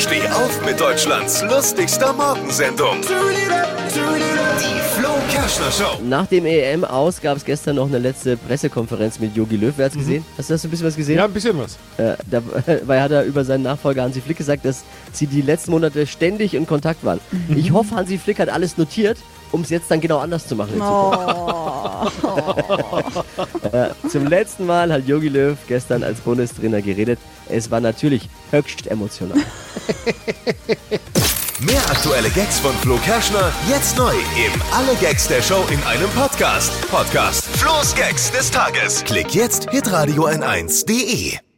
Steh auf mit Deutschlands lustigster Morgensendung. Die Flo Kerschner Show. Nach dem EM aus gab es gestern noch eine letzte Pressekonferenz mit Jogi Löw. Wer hat's gesehen? Hast du das ein bisschen was gesehen? Ja, ein bisschen was. Äh, dabei hat er über seinen Nachfolger Hansi Flick gesagt, dass sie die letzten Monate ständig in Kontakt waren. Ich hoffe, Hansi Flick hat alles notiert, um es jetzt dann genau anders zu machen in Äh, zum letzten Mal hat Jogi Löw gestern als Bundestrainer geredet. Es war natürlich höchst emotional. Mehr aktuelle Gags von Flo Kerschner jetzt neu im Alle Gags der Show in einem Podcast. Podcast Flo's Gags des Tages. Klick jetzt hitradio n1.de.